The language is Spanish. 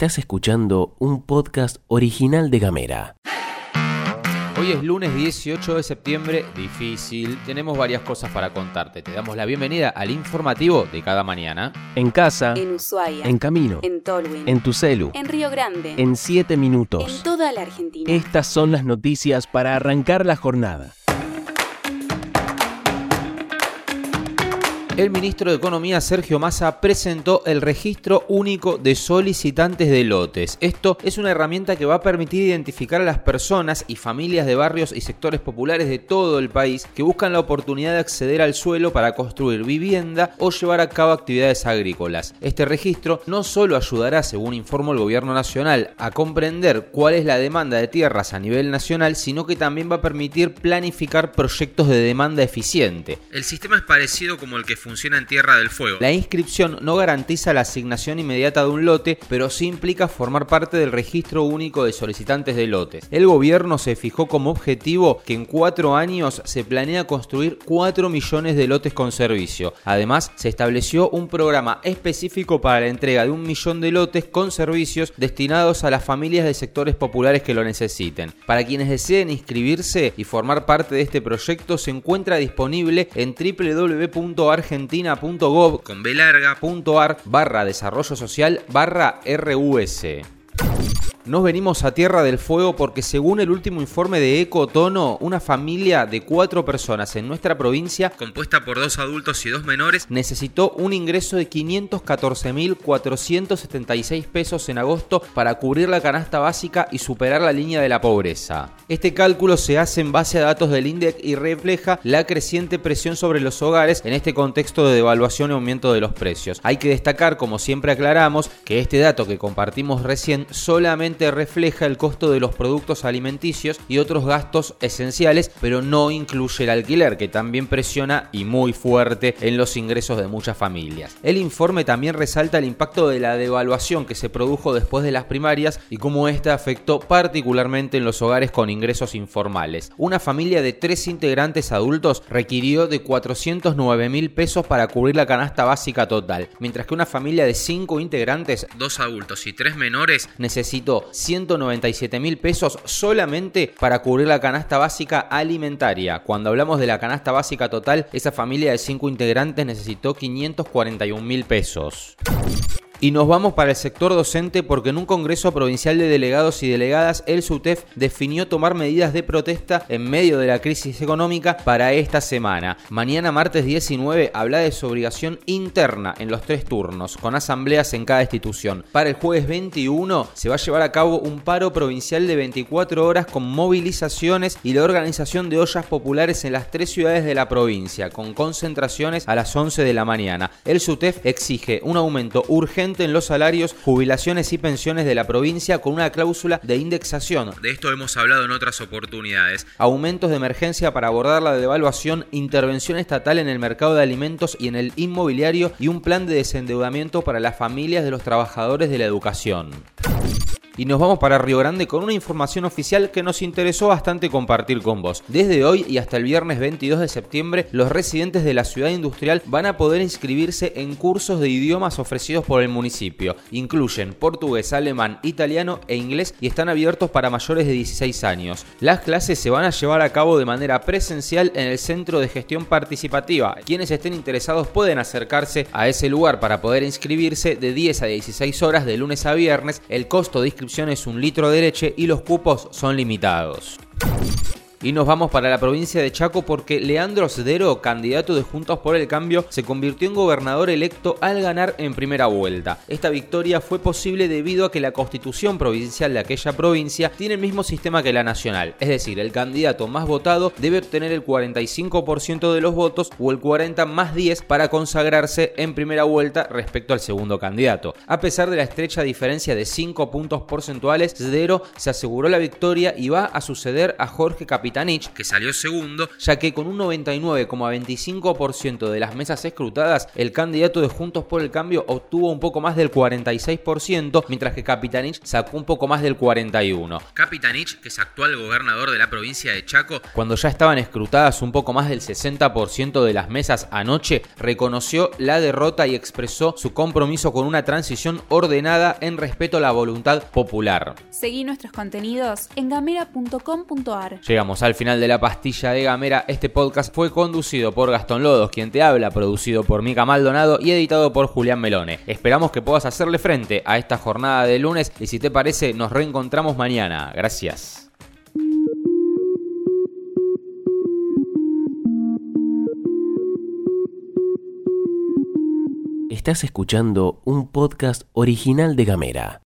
Estás escuchando un podcast original de Gamera. Hoy es lunes 18 de septiembre, difícil. Tenemos varias cosas para contarte. Te damos la bienvenida al informativo de cada mañana. En casa, En Ushuaia. en camino, En Tolwyn. en tu celu, En Río Grande. en 7 En minutos. toda la Argentina. Estas son las noticias para arrancar la jornada. El ministro de Economía Sergio Massa presentó el registro único de solicitantes de lotes. Esto es una herramienta que va a permitir identificar a las personas y familias de barrios y sectores populares de todo el país que buscan la oportunidad de acceder al suelo para construir vivienda o llevar a cabo actividades agrícolas. Este registro no solo ayudará, según informó el gobierno nacional, a comprender cuál es la demanda de tierras a nivel nacional, sino que también va a permitir planificar proyectos de demanda eficiente. El sistema es parecido como el que funciona en Tierra del Fuego. La inscripción no garantiza la asignación inmediata de un lote, pero sí implica formar parte del registro único de solicitantes de lotes. El gobierno se fijó como objetivo que en cuatro años se planea construir 4 millones de lotes con servicio. Además, se estableció un programa específico para la entrega de un millón de lotes con servicios destinados a las familias de sectores populares que lo necesiten. Para quienes deseen inscribirse y formar parte de este proyecto, se encuentra disponible en www.argentina.gov con B larga.ar barra desarrollo social barra RUS. Nos venimos a Tierra del Fuego porque según el último informe de Ecotono, una familia de cuatro personas en nuestra provincia, compuesta por dos adultos y dos menores, necesitó un ingreso de 514.476 pesos en agosto para cubrir la canasta básica y superar la línea de la pobreza. Este cálculo se hace en base a datos del INDEC y refleja la creciente presión sobre los hogares en este contexto de devaluación y aumento de los precios. Hay que destacar, como siempre aclaramos, que este dato que compartimos recién solamente refleja el costo de los productos alimenticios y otros gastos esenciales, pero no incluye el alquiler, que también presiona y muy fuerte en los ingresos de muchas familias. El informe también resalta el impacto de la devaluación que se produjo después de las primarias y cómo esta afectó particularmente en los hogares con ingresos informales. Una familia de tres integrantes adultos requirió de 409 mil pesos para cubrir la canasta básica total, mientras que una familia de cinco integrantes, dos adultos y tres menores, necesitó 197 mil pesos solamente para cubrir la canasta básica alimentaria. Cuando hablamos de la canasta básica total, esa familia de 5 integrantes necesitó 541 mil pesos. Y nos vamos para el sector docente porque en un Congreso Provincial de Delegados y Delegadas, el SUTEF definió tomar medidas de protesta en medio de la crisis económica para esta semana. Mañana, martes 19, habla de su obligación interna en los tres turnos, con asambleas en cada institución. Para el jueves 21 se va a llevar a cabo un paro provincial de 24 horas con movilizaciones y la organización de ollas populares en las tres ciudades de la provincia, con concentraciones a las 11 de la mañana. El SUTEF exige un aumento urgente en los salarios, jubilaciones y pensiones de la provincia con una cláusula de indexación. De esto hemos hablado en otras oportunidades. Aumentos de emergencia para abordar la devaluación, intervención estatal en el mercado de alimentos y en el inmobiliario y un plan de desendeudamiento para las familias de los trabajadores de la educación. Y nos vamos para Río Grande con una información oficial que nos interesó bastante compartir con vos. Desde hoy y hasta el viernes 22 de septiembre, los residentes de la ciudad industrial van a poder inscribirse en cursos de idiomas ofrecidos por el municipio. Incluyen portugués, alemán, italiano e inglés y están abiertos para mayores de 16 años. Las clases se van a llevar a cabo de manera presencial en el Centro de Gestión Participativa. Quienes estén interesados pueden acercarse a ese lugar para poder inscribirse de 10 a 16 horas de lunes a viernes. El costo de inscripción es un litro de leche y los cupos son limitados. Y nos vamos para la provincia de Chaco porque Leandro Cedero, candidato de Juntos por el Cambio, se convirtió en gobernador electo al ganar en primera vuelta. Esta victoria fue posible debido a que la constitución provincial de aquella provincia tiene el mismo sistema que la nacional, es decir, el candidato más votado debe obtener el 45% de los votos o el 40 más 10 para consagrarse en primera vuelta respecto al segundo candidato. A pesar de la estrecha diferencia de 5 puntos porcentuales, Cedero se aseguró la victoria y va a suceder a Jorge Capitán Capitanich, que salió segundo, ya que con un 99,25% de las mesas escrutadas, el candidato de Juntos por el Cambio obtuvo un poco más del 46%, mientras que Capitanich sacó un poco más del 41%. Capitanich, que es actual gobernador de la provincia de Chaco, cuando ya estaban escrutadas un poco más del 60% de las mesas anoche, reconoció la derrota y expresó su compromiso con una transición ordenada en respeto a la voluntad popular. Seguí nuestros contenidos en gamera.com.ar. Al final de la pastilla de Gamera. Este podcast fue conducido por Gastón Lodos, quien te habla, producido por Mica Maldonado y editado por Julián Melone. Esperamos que puedas hacerle frente a esta jornada de lunes y si te parece nos reencontramos mañana. Gracias. Estás escuchando un podcast original de Gamera.